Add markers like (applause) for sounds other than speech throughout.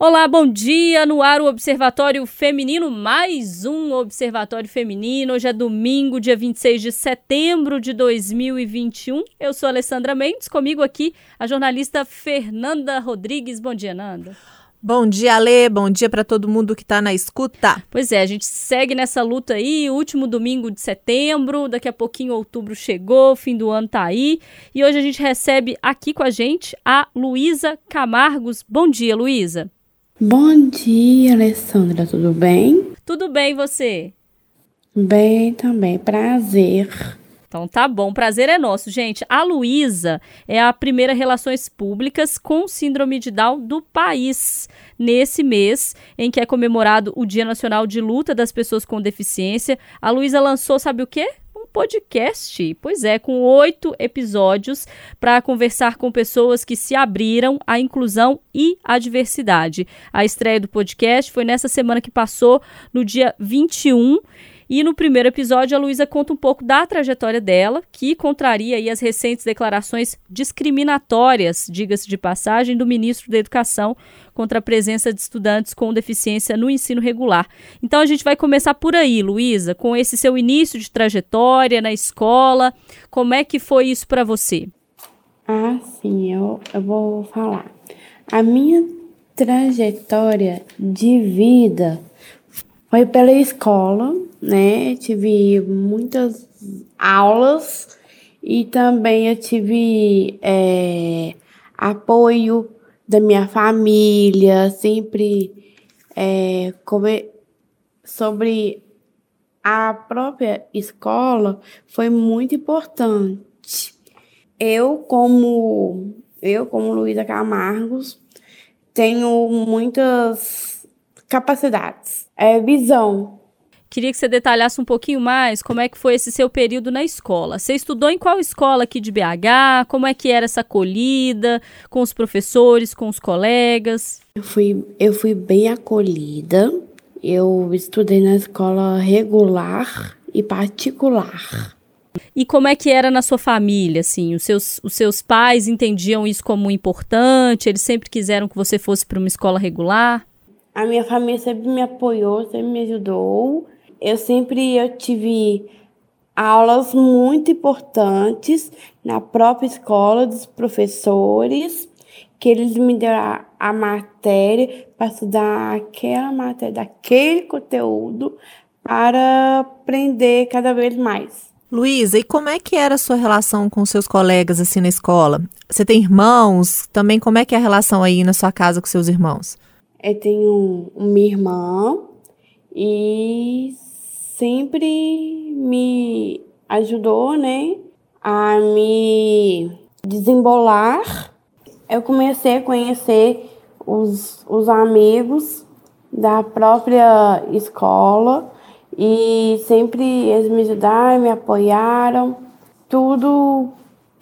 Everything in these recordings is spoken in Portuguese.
Olá, bom dia! No ar o Observatório Feminino, mais um Observatório Feminino. Hoje é domingo, dia 26 de setembro de 2021. Eu sou Alessandra Mendes, comigo aqui a jornalista Fernanda Rodrigues. Bom dia, Nanda. Bom dia, Alê. Bom dia para todo mundo que está na escuta. Pois é, a gente segue nessa luta aí. Último domingo de setembro, daqui a pouquinho outubro chegou, fim do ano tá aí. E hoje a gente recebe aqui com a gente a Luísa Camargos. Bom dia, Luísa. Bom dia, Alessandra, tudo bem? Tudo bem, você? Bem também, prazer. Então tá bom, prazer é nosso, gente. A Luísa é a primeira Relações Públicas com Síndrome de Down do país. Nesse mês em que é comemorado o Dia Nacional de Luta das Pessoas com Deficiência, a Luísa lançou, sabe o quê? Podcast. Pois é, com oito episódios para conversar com pessoas que se abriram à inclusão e à diversidade. A estreia do podcast foi nessa semana que passou, no dia 21. E no primeiro episódio, a Luísa conta um pouco da trajetória dela, que contraria aí as recentes declarações discriminatórias, diga-se de passagem, do ministro da Educação contra a presença de estudantes com deficiência no ensino regular. Então a gente vai começar por aí, Luísa, com esse seu início de trajetória na escola. Como é que foi isso para você? Ah, sim, eu, eu vou falar. A minha trajetória de vida foi pela escola, né? Tive muitas aulas e também eu tive é, apoio da minha família, sempre é, sobre a própria escola foi muito importante. Eu como eu como Luísa Camargos tenho muitas capacidades é, visão. Queria que você detalhasse um pouquinho mais como é que foi esse seu período na escola. Você estudou em qual escola aqui de BH? Como é que era essa acolhida com os professores, com os colegas? Eu fui, eu fui bem acolhida. Eu estudei na escola regular e particular. E como é que era na sua família, assim? Os seus, os seus pais entendiam isso como importante? Eles sempre quiseram que você fosse para uma escola regular? A minha família sempre me apoiou, sempre me ajudou. Eu sempre eu tive aulas muito importantes na própria escola dos professores, que eles me deram a, a matéria para estudar aquela matéria, daquele conteúdo, para aprender cada vez mais. Luísa, e como é que era a sua relação com seus colegas assim na escola? Você tem irmãos? Também como é que é a relação aí na sua casa com seus irmãos? Eu tenho uma irmã e sempre me ajudou, né, a me desembolar. Eu comecei a conhecer os, os amigos da própria escola e sempre eles me ajudaram, me apoiaram. Tudo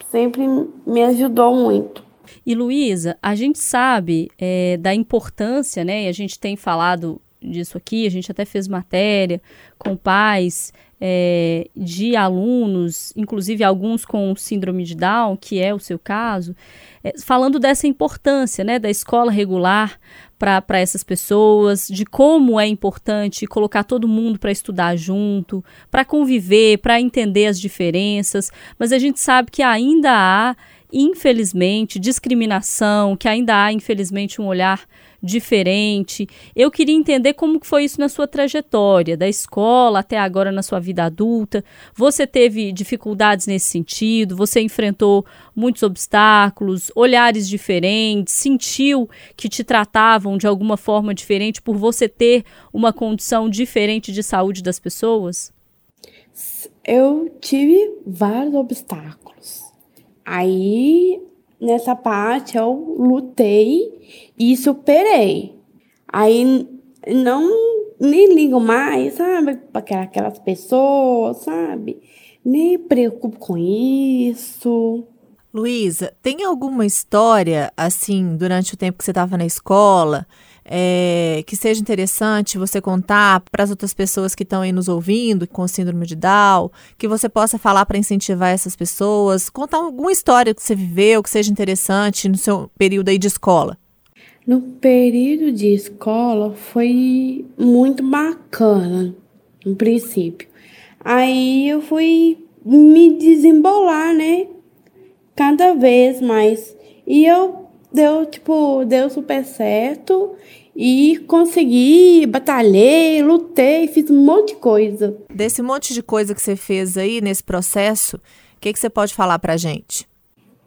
sempre me ajudou muito. E Luísa, a gente sabe é, da importância, né? E a gente tem falado disso aqui, a gente até fez matéria com pais é, de alunos, inclusive alguns com síndrome de Down, que é o seu caso, é, falando dessa importância né, da escola regular para essas pessoas, de como é importante colocar todo mundo para estudar junto, para conviver, para entender as diferenças, mas a gente sabe que ainda há infelizmente, discriminação, que ainda há, infelizmente, um olhar diferente. Eu queria entender como foi isso na sua trajetória, da escola até agora na sua vida adulta. Você teve dificuldades nesse sentido? Você enfrentou muitos obstáculos, olhares diferentes, sentiu que te tratavam de alguma forma diferente por você ter uma condição diferente de saúde das pessoas? Eu tive vários obstáculos Aí, nessa parte, eu lutei e superei. Aí, não nem ligo mais, sabe, para aquelas pessoas, sabe? Nem preocupo com isso. Luísa, tem alguma história, assim, durante o tempo que você estava na escola, é, que seja interessante você contar para as outras pessoas que estão aí nos ouvindo com síndrome de Down, que você possa falar para incentivar essas pessoas, contar alguma história que você viveu que seja interessante no seu período aí de escola. No período de escola foi muito bacana, no princípio. Aí eu fui me desembolar, né? Cada vez mais. E eu deu, tipo, deu super certo. E consegui, batalhei, lutei, fiz um monte de coisa. Desse monte de coisa que você fez aí nesse processo, o que, que você pode falar pra gente?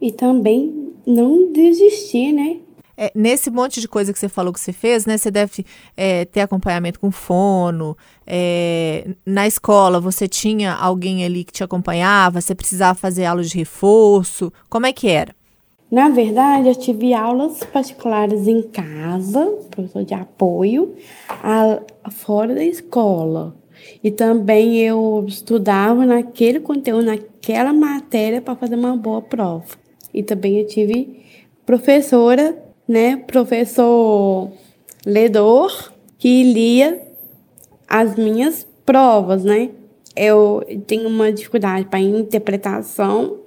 E também não desistir, né? É, nesse monte de coisa que você falou que você fez, né? Você deve é, ter acompanhamento com fono. É, na escola, você tinha alguém ali que te acompanhava? Você precisava fazer aula de reforço? Como é que era? Na verdade, eu tive aulas particulares em casa, professor de apoio, a, fora da escola. E também eu estudava naquele conteúdo, naquela matéria, para fazer uma boa prova. E também eu tive professora né, professor ledor que lia as minhas provas, né? Eu tenho uma dificuldade para interpretação.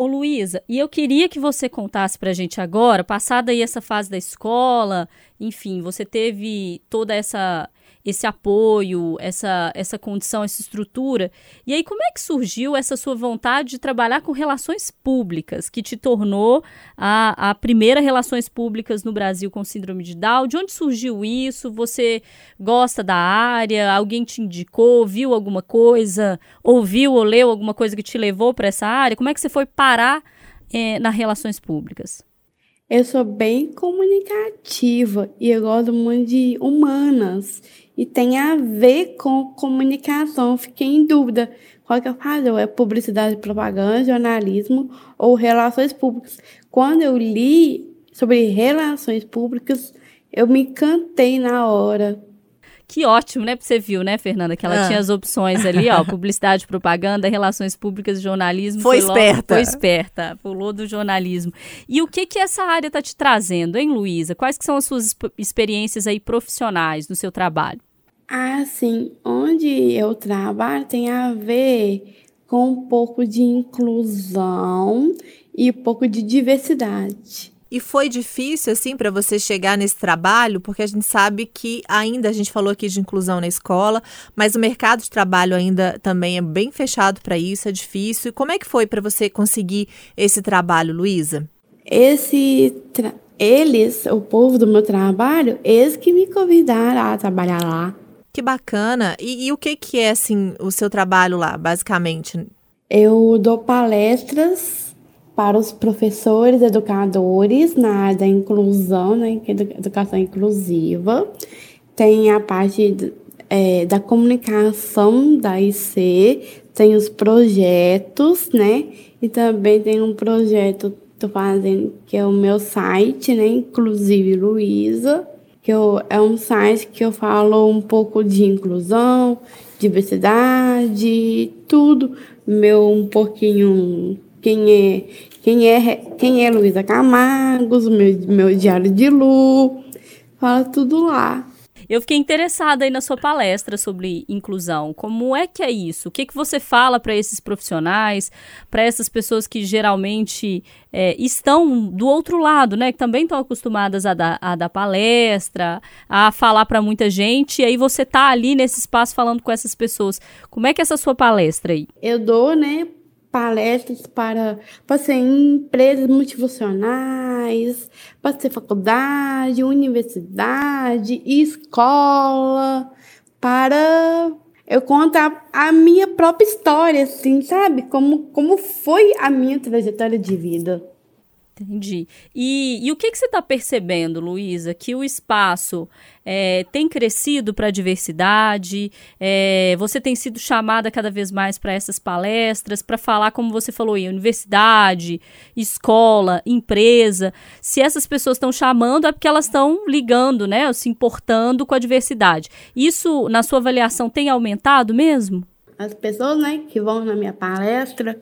Ô Luísa, e eu queria que você contasse para a gente agora, passada aí essa fase da escola, enfim, você teve toda essa esse apoio, essa, essa condição, essa estrutura. E aí, como é que surgiu essa sua vontade de trabalhar com relações públicas, que te tornou a, a primeira relações públicas no Brasil com síndrome de Down? De onde surgiu isso? Você gosta da área? Alguém te indicou? Viu alguma coisa? Ouviu ou leu alguma coisa que te levou para essa área? Como é que você foi parar é, nas relações públicas? Eu sou bem comunicativa e eu gosto muito de humanas e tem a ver com comunicação. Fiquei em dúvida qual que eu faço, é publicidade, propaganda, jornalismo ou relações públicas. Quando eu li sobre relações públicas, eu me encantei na hora. Que ótimo, né? Você viu, né, Fernanda? Que ela ah. tinha as opções ali, ó. Publicidade, propaganda, relações públicas, jornalismo. Foi, foi esperta. Logo, foi esperta. Pulou do jornalismo. E o que que essa área está te trazendo, hein, Luísa? Quais que são as suas experiências aí profissionais no seu trabalho? Ah, sim. Onde eu trabalho tem a ver com um pouco de inclusão e um pouco de diversidade. E foi difícil, assim, para você chegar nesse trabalho, porque a gente sabe que ainda, a gente falou aqui de inclusão na escola, mas o mercado de trabalho ainda também é bem fechado para isso, é difícil. E como é que foi para você conseguir esse trabalho, Luísa? Esse tra... Eles, o povo do meu trabalho, eles que me convidaram a trabalhar lá. Que bacana. E, e, o que, que é, assim, o seu trabalho lá, basicamente? Eu dou palestras para os professores, educadores na área da inclusão, né, é educação inclusiva. Tem a parte é, da comunicação da IC, tem os projetos, né? E também tem um projeto que estou fazendo, que é o meu site, né? Inclusive Luísa que eu, é um site que eu falo um pouco de inclusão, diversidade, tudo. Meu um pouquinho quem é quem é quem é Luísa Camargos, meu meu diário de Lu, fala tudo lá. Eu fiquei interessada aí na sua palestra sobre inclusão. Como é que é isso? O que, que você fala para esses profissionais, para essas pessoas que geralmente é, estão do outro lado, né? Que também estão acostumadas a dar, a dar palestra, a falar para muita gente, e aí você tá ali nesse espaço falando com essas pessoas. Como é que é essa sua palestra aí? Eu dou, né, palestras para, para ser empresas multifuncionais, para ser faculdade, universidade, escola, para eu contar a minha própria história, assim, sabe? Como, como foi a minha trajetória de vida. Entendi. E, e o que, que você está percebendo, Luísa? Que o espaço é, tem crescido para a diversidade? É, você tem sido chamada cada vez mais para essas palestras, para falar, como você falou aí, universidade, escola, empresa. Se essas pessoas estão chamando, é porque elas estão ligando, né? Se importando com a diversidade. Isso, na sua avaliação, tem aumentado mesmo? As pessoas né, que vão na minha palestra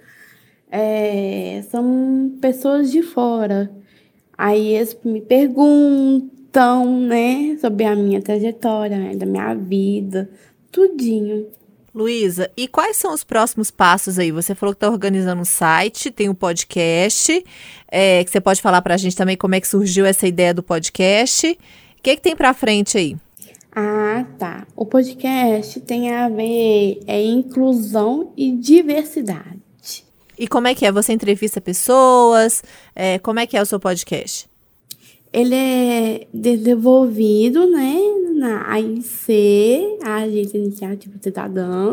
é, são pessoas de fora. Aí eles me perguntam, né, sobre a minha trajetória, né, da minha vida, tudinho. Luísa, e quais são os próximos passos aí? Você falou que está organizando um site, tem um podcast, é, que você pode falar para a gente também como é que surgiu essa ideia do podcast. O que, é que tem para frente aí? Ah, tá. O podcast tem a ver é inclusão e diversidade. E como é que é? Você entrevista pessoas? É, como é que é o seu podcast? Ele é desenvolvido, né, na AIC, a Agência Iniciativa Cidadã,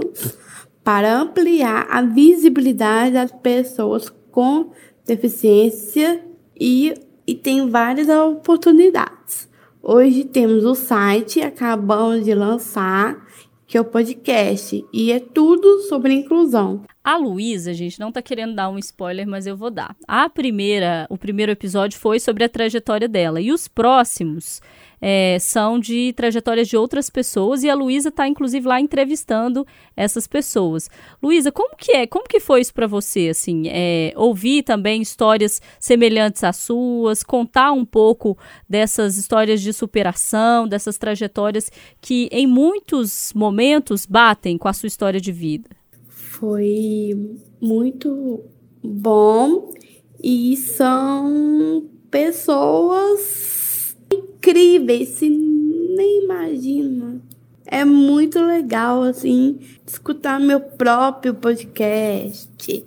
para ampliar a visibilidade das pessoas com deficiência e, e tem várias oportunidades. Hoje temos o site, acabamos de lançar, que é o podcast, e é tudo sobre inclusão. A Luísa, gente, não tá querendo dar um spoiler, mas eu vou dar. A primeira, o primeiro episódio foi sobre a trajetória dela. E os próximos é, são de trajetórias de outras pessoas e a Luísa está inclusive lá entrevistando essas pessoas. Luísa, como que é? Como que foi isso para você? Assim, é, ouvir também histórias semelhantes às suas, contar um pouco dessas histórias de superação, dessas trajetórias que em muitos momentos batem com a sua história de vida. Foi muito bom e são pessoas incríveis, se nem imagina. É muito legal, assim, escutar meu próprio podcast.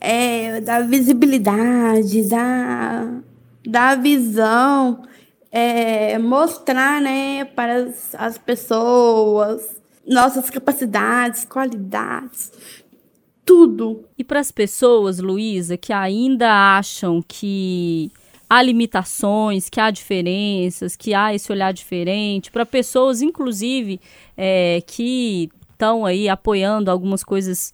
É, da visibilidade, da, da visão, é, mostrar, né, para as, as pessoas nossas capacidades, qualidades, tudo. E para as pessoas, Luísa, que ainda acham que há limitações, que há diferenças, que há esse olhar diferente, para pessoas, inclusive, é, que estão aí apoiando algumas coisas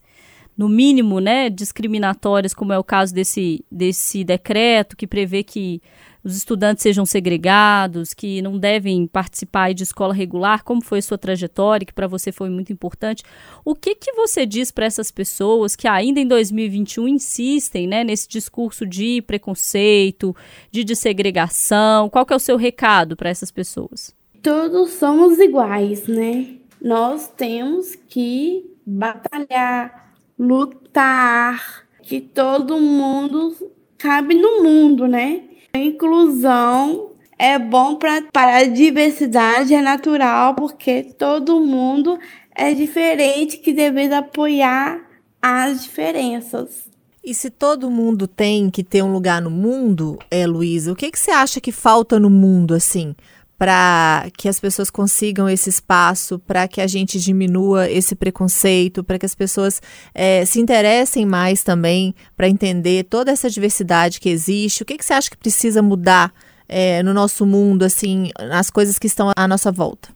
no mínimo, né, discriminatórias, como é o caso desse, desse decreto que prevê que os estudantes sejam segregados, que não devem participar de escola regular, como foi a sua trajetória, que para você foi muito importante. O que, que você diz para essas pessoas que ainda em 2021 insistem né, nesse discurso de preconceito, de desegregação? Qual que é o seu recado para essas pessoas? Todos somos iguais, né? Nós temos que batalhar, lutar, que todo mundo cabe no mundo, né? Inclusão é bom pra, para a diversidade, é natural, porque todo mundo é diferente que devemos apoiar as diferenças. E se todo mundo tem que ter um lugar no mundo, é, Luísa, o que, que você acha que falta no mundo, assim, para que as pessoas consigam esse espaço, para que a gente diminua esse preconceito, para que as pessoas é, se interessem mais também para entender toda essa diversidade que existe? O que, que você acha que precisa mudar é, no nosso mundo, assim, nas coisas que estão à nossa volta?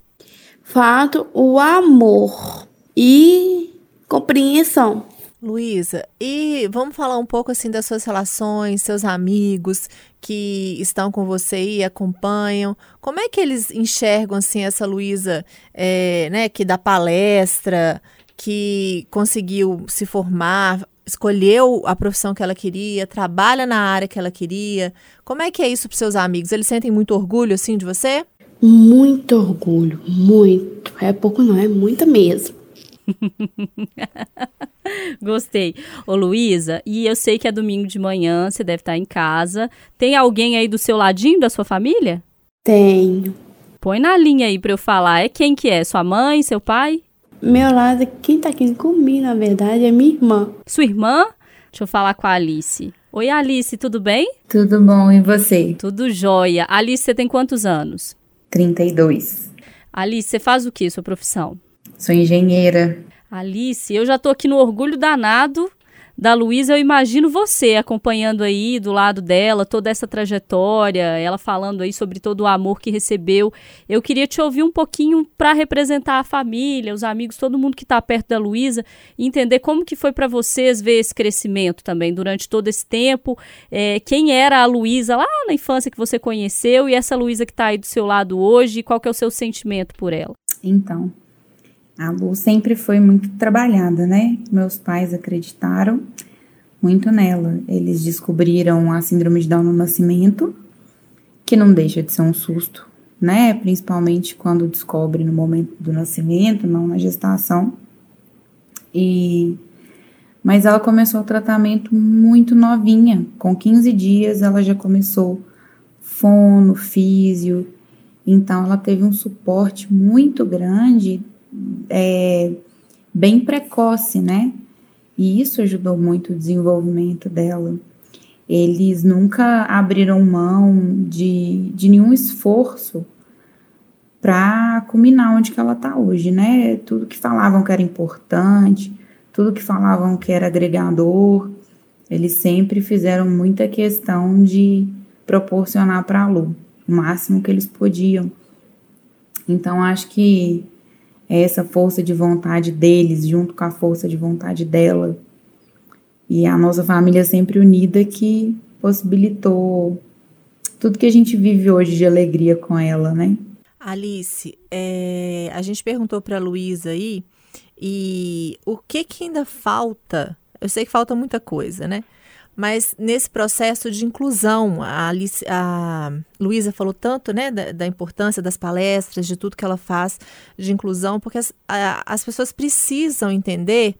Fato, o amor e compreensão. Luísa, e vamos falar um pouco assim das suas relações, seus amigos que estão com você e acompanham. Como é que eles enxergam assim essa Luísa, é, né, que dá palestra, que conseguiu se formar, escolheu a profissão que ela queria, trabalha na área que ela queria. Como é que é isso para seus amigos? Eles sentem muito orgulho assim de você? Muito orgulho, muito. É pouco não, é muita mesmo. (laughs) (laughs) Gostei. Ô, Luísa, e eu sei que é domingo de manhã, você deve estar em casa. Tem alguém aí do seu ladinho, da sua família? Tenho. Põe na linha aí pra eu falar. É quem que é? Sua mãe, seu pai? Meu lado, quem tá aqui comigo, na verdade, é minha irmã. Sua irmã? Deixa eu falar com a Alice. Oi, Alice, tudo bem? Tudo bom, e você? Tudo jóia. Alice, você tem quantos anos? 32. Alice, você faz o que, sua profissão? Sou engenheira. Alice, eu já tô aqui no orgulho danado da Luísa, eu imagino você acompanhando aí do lado dela toda essa trajetória, ela falando aí sobre todo o amor que recebeu. Eu queria te ouvir um pouquinho para representar a família, os amigos, todo mundo que está perto da Luísa, entender como que foi para vocês ver esse crescimento também durante todo esse tempo. É, quem era a Luísa lá na infância que você conheceu e essa Luísa que está aí do seu lado hoje, qual que é o seu sentimento por ela? Então, a Lu sempre foi muito trabalhada, né? Meus pais acreditaram muito nela. Eles descobriram a síndrome de Down no nascimento, que não deixa de ser um susto, né? Principalmente quando descobre no momento do nascimento, não na gestação. E mas ela começou o tratamento muito novinha, com 15 dias ela já começou fono, físio, então ela teve um suporte muito grande, é, bem precoce, né? E isso ajudou muito o desenvolvimento dela. Eles nunca abriram mão de, de nenhum esforço para culminar onde que ela está hoje, né? Tudo que falavam que era importante, tudo que falavam que era agregador, eles sempre fizeram muita questão de proporcionar para a Lu o máximo que eles podiam. Então, acho que essa força de vontade deles, junto com a força de vontade dela, e a nossa família sempre unida, que possibilitou tudo que a gente vive hoje de alegria com ela, né? Alice, é, a gente perguntou para a Luísa aí e o que, que ainda falta? Eu sei que falta muita coisa, né? Mas nesse processo de inclusão, a, a Luísa falou tanto né, da, da, importância das palestras, de tudo que ela faz de inclusão, porque as, a, as pessoas precisam entender,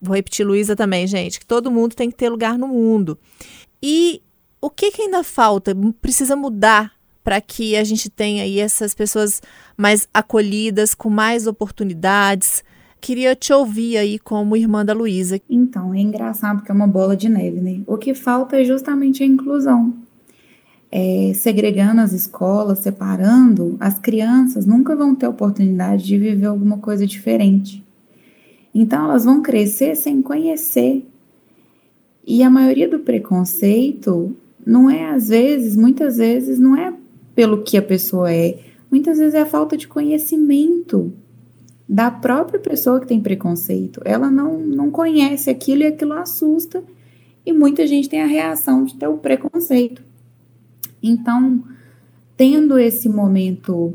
vou repetir Luísa também, gente, que todo mundo tem que ter lugar no mundo. E o que, que ainda falta? Precisa mudar para que a gente tenha aí essas pessoas mais acolhidas, com mais oportunidades, Queria te ouvir aí como irmã da Luísa. Então, é engraçado que é uma bola de neve, né? O que falta é justamente a inclusão. É, segregando as escolas, separando, as crianças nunca vão ter oportunidade de viver alguma coisa diferente. Então, elas vão crescer sem conhecer. E a maioria do preconceito não é, às vezes, muitas vezes, não é pelo que a pessoa é, muitas vezes é a falta de conhecimento da própria pessoa que tem preconceito. Ela não, não conhece aquilo e aquilo assusta, e muita gente tem a reação de ter o preconceito. Então, tendo esse momento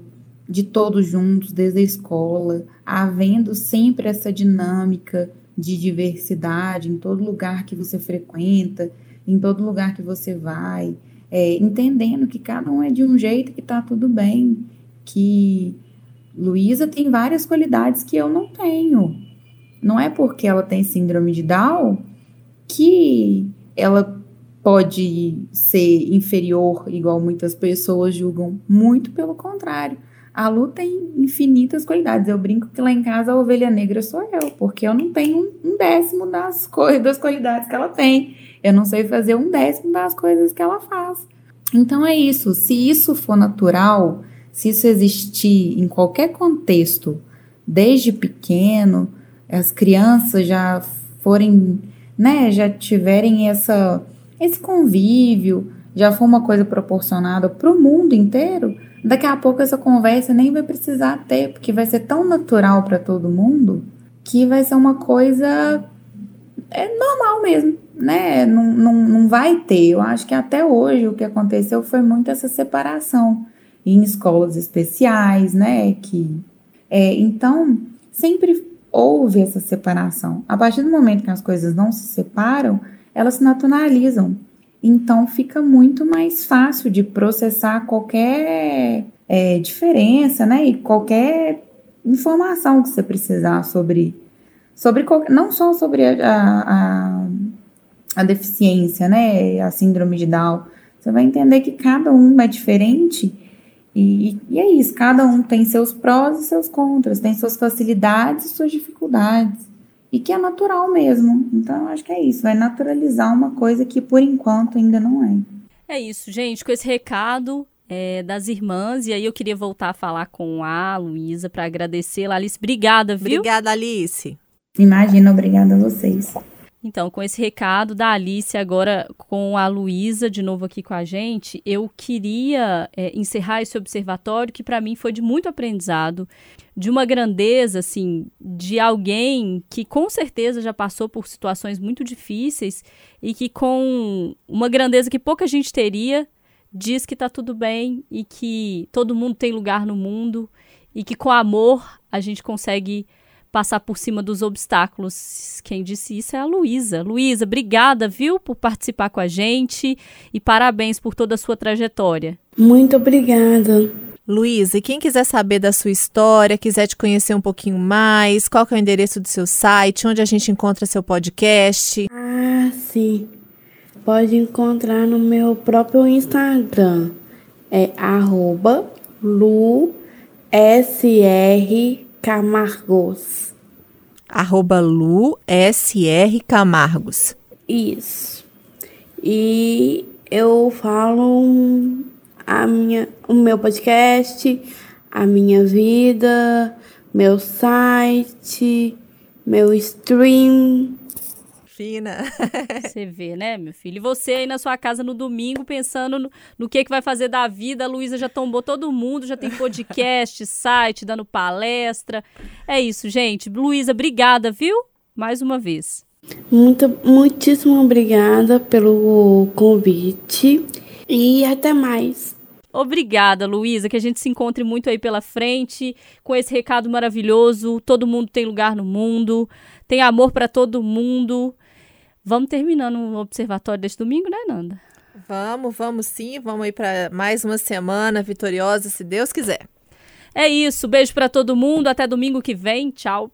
de todos juntos, desde a escola, havendo sempre essa dinâmica de diversidade em todo lugar que você frequenta, em todo lugar que você vai, é, entendendo que cada um é de um jeito que tá tudo bem, que Luísa tem várias qualidades que eu não tenho. Não é porque ela tem síndrome de Down que ela pode ser inferior, igual muitas pessoas julgam. Muito pelo contrário. A Lu tem infinitas qualidades. Eu brinco que lá em casa a ovelha negra sou eu, porque eu não tenho um décimo das (laughs) das qualidades que ela tem. Eu não sei fazer um décimo das coisas que ela faz. Então é isso. Se isso for natural, se isso existir em qualquer contexto, desde pequeno, as crianças já forem, né, já tiverem essa, esse convívio, já for uma coisa proporcionada para o mundo inteiro, daqui a pouco essa conversa nem vai precisar ter, porque vai ser tão natural para todo mundo que vai ser uma coisa é normal mesmo, né? Não, não, não vai ter. Eu acho que até hoje o que aconteceu foi muito essa separação em escolas especiais, né? Que, é, então, sempre houve essa separação. A partir do momento que as coisas não se separam, elas se naturalizam. Então, fica muito mais fácil de processar qualquer é, diferença, né? E qualquer informação que você precisar sobre, sobre não só sobre a, a, a deficiência, né? A síndrome de Down. Você vai entender que cada um é diferente e, e, é isso, cada um tem seus prós e seus contras, tem suas facilidades e suas dificuldades. E que é natural mesmo. Então, acho que é isso, vai naturalizar uma coisa que por enquanto ainda não é. É isso, gente, com esse recado é, das irmãs, e aí eu queria voltar a falar com a Luísa para agradecê-la. Alice, obrigada, viu? Obrigada, Alice. Imagina, obrigada a vocês. Então, com esse recado da Alice, agora com a Luísa de novo aqui com a gente, eu queria é, encerrar esse observatório que para mim foi de muito aprendizado, de uma grandeza, assim, de alguém que com certeza já passou por situações muito difíceis e que com uma grandeza que pouca gente teria, diz que está tudo bem e que todo mundo tem lugar no mundo e que com amor a gente consegue passar por cima dos obstáculos. Quem disse isso é a Luísa. Luísa, obrigada, viu, por participar com a gente e parabéns por toda a sua trajetória. Muito obrigada. Luísa, e quem quiser saber da sua história, quiser te conhecer um pouquinho mais, qual que é o endereço do seu site, onde a gente encontra seu podcast? Ah, sim. Pode encontrar no meu próprio Instagram. É arroba Lu SR Camargos. Arroba Lu SR Camargos. Isso. E eu falo a minha, o meu podcast, a minha vida, meu site, meu stream. Fina. Você vê, né, meu filho? E você aí na sua casa no domingo pensando no, no que, que vai fazer da vida. A Luísa já tombou todo mundo, já tem podcast, (laughs) site, dando palestra. É isso, gente. Luísa, obrigada, viu? Mais uma vez. Muito, muitíssimo obrigada pelo convite e até mais. Obrigada, Luísa, que a gente se encontre muito aí pela frente com esse recado maravilhoso. Todo mundo tem lugar no mundo, tem amor para todo mundo. Vamos terminando o observatório deste domingo, né, Nanda? Vamos, vamos sim. Vamos aí para mais uma semana vitoriosa, se Deus quiser. É isso. Beijo para todo mundo. Até domingo que vem. Tchau.